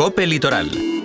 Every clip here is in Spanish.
Cope Litoral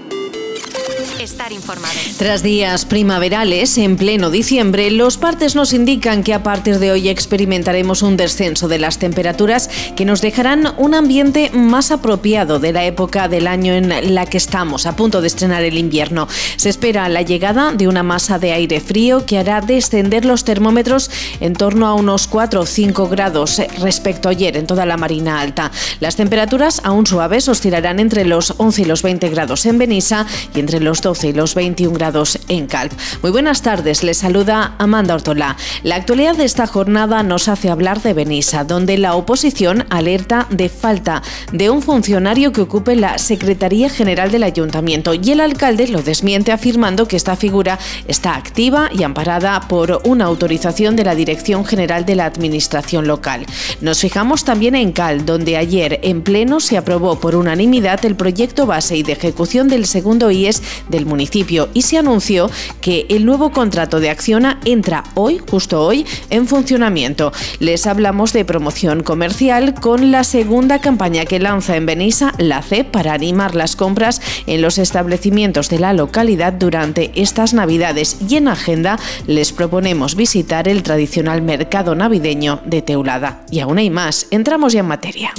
estar informado. Tras días primaverales, en pleno diciembre, los partes nos indican que a partir de hoy experimentaremos un descenso de las temperaturas que nos dejarán un ambiente más apropiado de la época del año en la que estamos, a punto de estrenar el invierno. Se espera la llegada de una masa de aire frío que hará descender los termómetros en torno a unos 4 o 5 grados respecto a ayer en toda la Marina Alta. Las temperaturas aún suaves oscilarán entre los 11 y los 20 grados en Benissa y entre los 12 y los 21 grados en Calp. Muy buenas tardes, les saluda Amanda Ortola. La actualidad de esta jornada nos hace hablar de Benissa, donde la oposición alerta de falta de un funcionario que ocupe la Secretaría General del Ayuntamiento y el alcalde lo desmiente afirmando que esta figura está activa y amparada por una autorización de la Dirección General de la Administración Local. Nos fijamos también en Cal, donde ayer en pleno se aprobó por unanimidad el proyecto base y de ejecución del segundo IES del municipio y se anunció que el nuevo contrato de Acciona entra hoy, justo hoy, en funcionamiento. Les hablamos de promoción comercial con la segunda campaña que lanza en Benissa la C para animar las compras en los establecimientos de la localidad durante estas Navidades y en agenda les proponemos visitar el tradicional mercado navideño de Teulada. Y aún hay más, entramos ya en materia.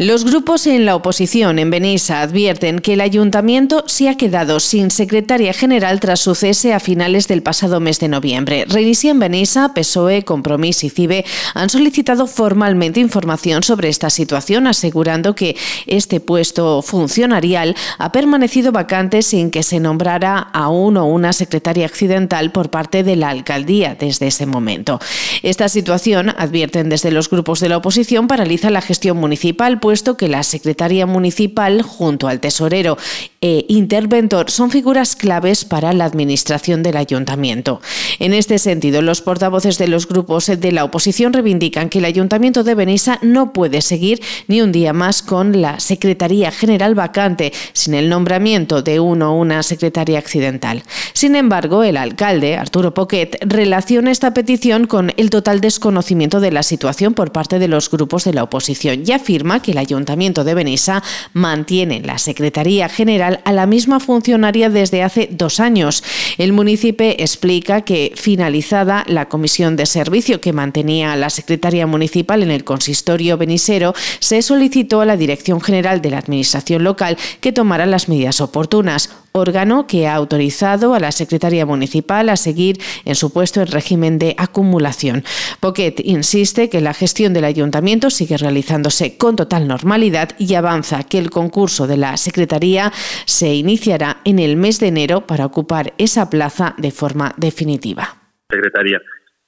Los grupos en la oposición en Benissa advierten que el ayuntamiento se ha quedado sin secretaria general tras su cese a finales del pasado mes de noviembre. en Benissa, PSOE, Compromís y CIBE han solicitado formalmente información sobre esta situación, asegurando que este puesto funcionarial ha permanecido vacante sin que se nombrara a uno o una secretaria accidental por parte de la alcaldía desde ese momento. Esta situación, advierten desde los grupos de la oposición, paraliza la gestión municipal puesto que la Secretaría Municipal, junto al Tesorero e Interventor, son figuras claves para la administración del Ayuntamiento. En este sentido, los portavoces de los grupos de la oposición reivindican que el Ayuntamiento de Benissa no puede seguir ni un día más con la Secretaría General vacante, sin el nombramiento de uno o una secretaria accidental. Sin embargo, el alcalde, Arturo Poquet, relaciona esta petición con el total desconocimiento de la situación por parte de los grupos de la oposición y afirma que el Ayuntamiento de Benissa mantiene la Secretaría General a la misma funcionaria desde hace dos años. El municipio explica que, finalizada la comisión de servicio que mantenía la Secretaría Municipal en el consistorio benisero, se solicitó a la Dirección General de la Administración Local que tomara las medidas oportunas órgano que ha autorizado a la Secretaría Municipal a seguir en su puesto en régimen de acumulación. Poquet insiste que la gestión del ayuntamiento sigue realizándose con total normalidad y avanza que el concurso de la Secretaría se iniciará en el mes de enero para ocupar esa plaza de forma definitiva. Secretaria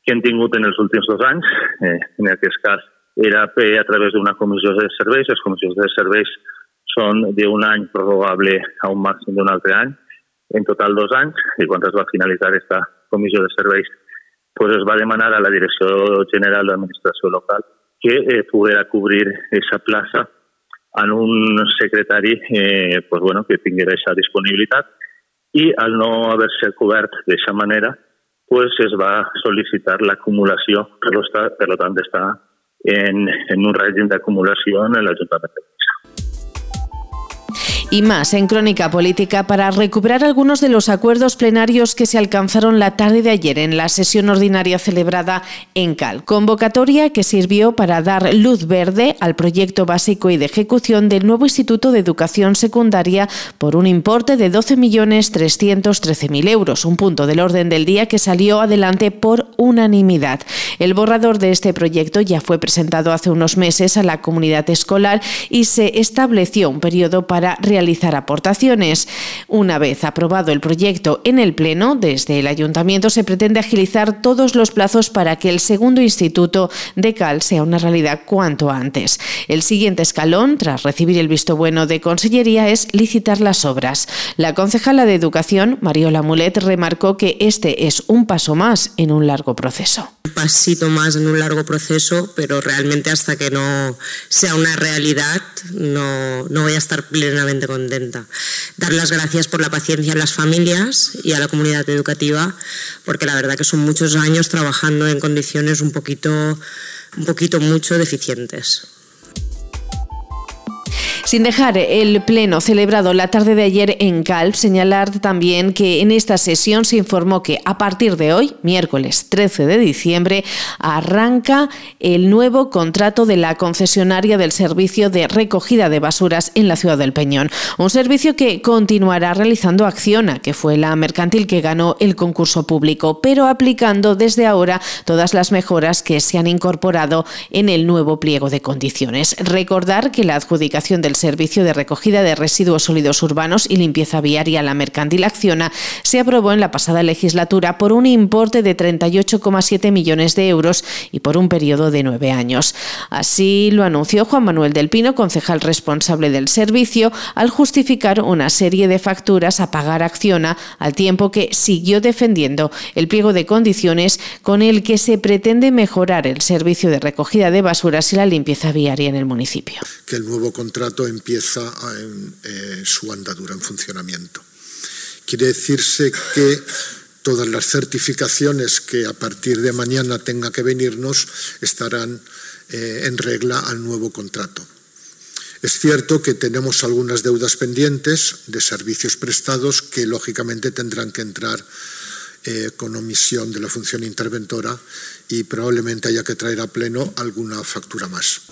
que hem tingut en els últims dos anys, eh, en aquest cas era a través d'una comissió de serveis, les comissions de serveis són d'un any prorrogable a un màxim d'un altre any, en total dos anys, i quan es va finalitzar aquesta comissió de serveis pues es va demanar a la Direcció General d'Administració Local que eh, poguera cobrir aquesta plaça en un secretari eh, pues bueno, que tinguera aquesta disponibilitat. I al no haver-se cobert d'aquesta manera pues es va sol·licitar l'acumulació, per, per tant està en, en un règim d'acumulació en l'Ajuntament. de y más en Crónica Política para recuperar algunos de los acuerdos plenarios que se alcanzaron la tarde de ayer en la sesión ordinaria celebrada en Cal. Convocatoria que sirvió para dar luz verde al proyecto básico y de ejecución del nuevo Instituto de Educación Secundaria por un importe de 12.313.000 euros, un punto del orden del día que salió adelante por unanimidad. El borrador de este proyecto ya fue presentado hace unos meses a la comunidad escolar y se estableció un periodo para realizar realizar aportaciones. Una vez aprobado el proyecto en el Pleno, desde el Ayuntamiento se pretende agilizar todos los plazos para que el segundo instituto de Cal sea una realidad cuanto antes. El siguiente escalón, tras recibir el visto bueno de Consellería, es licitar las obras. La concejala de Educación, Mariola Mulet, remarcó que este es un paso más en un largo proceso. Un pasito más en un largo proceso, pero realmente hasta que no sea una realidad no, no voy a estar plenamente contenta. Dar las gracias por la paciencia a las familias y a la comunidad educativa, porque la verdad que son muchos años trabajando en condiciones un poquito, un poquito mucho deficientes. Sin dejar el pleno celebrado la tarde de ayer en Calp, señalar también que en esta sesión se informó que a partir de hoy, miércoles 13 de diciembre, arranca el nuevo contrato de la concesionaria del servicio de recogida de basuras en la ciudad del Peñón. Un servicio que continuará realizando Acciona, que fue la mercantil que ganó el concurso público, pero aplicando desde ahora todas las mejoras que se han incorporado en el nuevo pliego de condiciones. Recordar que la adjudicación del servicio de recogida de residuos sólidos urbanos y limpieza viaria la mercantil Acciona se aprobó en la pasada legislatura por un importe de 38,7 millones de euros y por un periodo de nueve años. Así lo anunció Juan Manuel del Pino, concejal responsable del servicio, al justificar una serie de facturas a pagar Acciona al tiempo que siguió defendiendo el pliego de condiciones con el que se pretende mejorar el servicio de recogida de basuras y la limpieza viaria en el municipio. Que el nuevo contrato empieza eh, su andadura en funcionamiento. Quiere decirse que todas las certificaciones que a partir de mañana tenga que venirnos estarán eh, en regla al nuevo contrato. Es cierto que tenemos algunas deudas pendientes de servicios prestados que lógicamente tendrán que entrar eh, con omisión de la función interventora y probablemente haya que traer a pleno alguna factura más.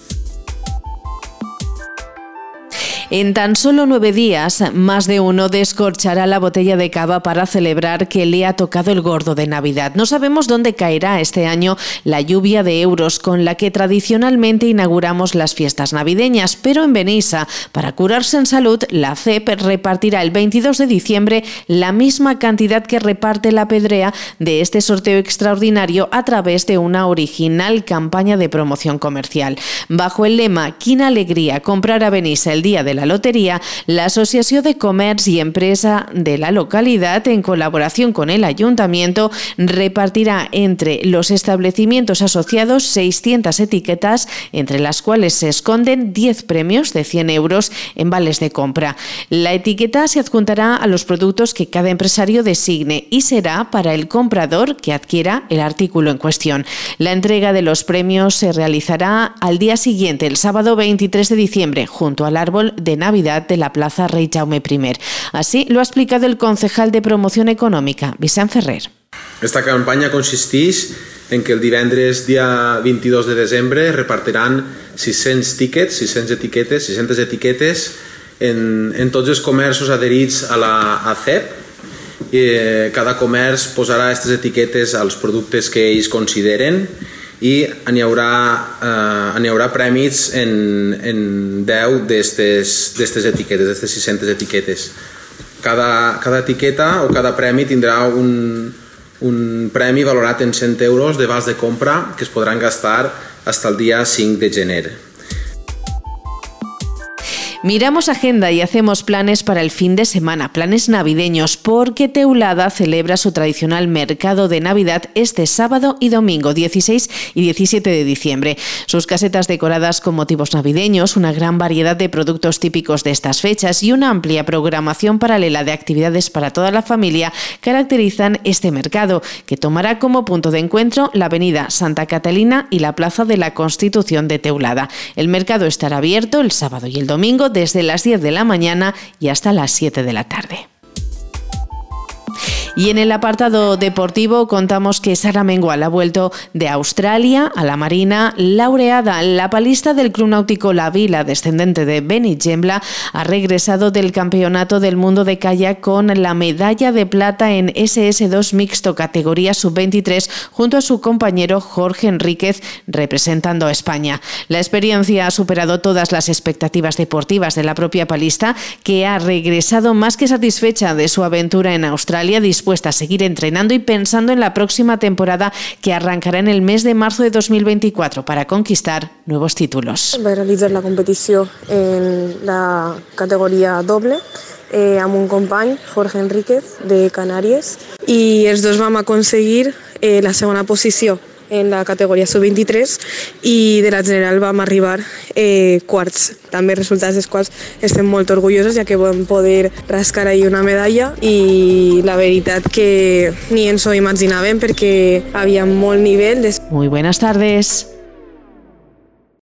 En tan solo nueve días, más de uno descorchará la botella de cava para celebrar que le ha tocado el gordo de Navidad. No sabemos dónde caerá este año la lluvia de euros con la que tradicionalmente inauguramos las fiestas navideñas, pero en Benissa, para curarse en salud, la CEP repartirá el 22 de diciembre la misma cantidad que reparte la pedrea de este sorteo extraordinario a través de una original campaña de promoción comercial. Bajo el lema Quina alegría comprar a Benissa el día de la lotería, la Asociación de Comercio y Empresa de la localidad, en colaboración con el ayuntamiento, repartirá entre los establecimientos asociados 600 etiquetas, entre las cuales se esconden 10 premios de 100 euros en vales de compra. La etiqueta se adjuntará a los productos que cada empresario designe y será para el comprador que adquiera el artículo en cuestión. La entrega de los premios se realizará al día siguiente, el sábado 23 de diciembre, junto al árbol de Navidad de la Plaza Rey Jaume I. Así lo ha explicado el concejal de Promoción Econòmica, Vicent Ferrer. Esta campanya consisteix en que el divendres dia 22 de desembre repartiran 600 tickets, 600 etiquetes, 600 etiquetes en, en tots els comerços adherits a la ACEP. Eh, cada comerç posarà aquestes etiquetes als productes que ells consideren i n'hi haurà, eh, n'hi haurà prèmits en, en 10 d'aquestes etiquetes, d'aquestes 600 etiquetes. Cada, cada etiqueta o cada premi tindrà un, un premi valorat en 100 euros de vals de compra que es podran gastar fins al dia 5 de gener. Miramos agenda y hacemos planes para el fin de semana, planes navideños, porque Teulada celebra su tradicional mercado de Navidad este sábado y domingo, 16 y 17 de diciembre. Sus casetas decoradas con motivos navideños, una gran variedad de productos típicos de estas fechas y una amplia programación paralela de actividades para toda la familia caracterizan este mercado, que tomará como punto de encuentro la avenida Santa Catalina y la Plaza de la Constitución de Teulada. El mercado estará abierto el sábado y el domingo desde las 10 de la mañana y hasta las 7 de la tarde. Y en el apartado deportivo contamos que Sara Mengual ha vuelto de Australia a la Marina laureada. La palista del Club Náutico La Vila, descendente de Benny Gembla, ha regresado del Campeonato del Mundo de Kayak con la medalla de plata en SS2 mixto categoría sub-23 junto a su compañero Jorge Enríquez representando a España. La experiencia ha superado todas las expectativas deportivas de la propia palista que ha regresado más que satisfecha de su aventura en Australia dispuesta a seguir entrenando y pensando en la próxima temporada que arrancará en el mes de marzo de 2024 para conquistar nuevos títulos. Voy a realizar la competición en la categoría doble eh, amb un company, Jorge Enríquez, de Canàries, i els dos vam aconseguir eh, la segona posició en la categoria sub-23 i de la general vam arribar eh, quarts. També resultats dels quals estem molt orgullosos ja que vam poder rascar ahir una medalla i la veritat que ni ens ho imaginàvem perquè havia molt nivell. Muy buenas tardes.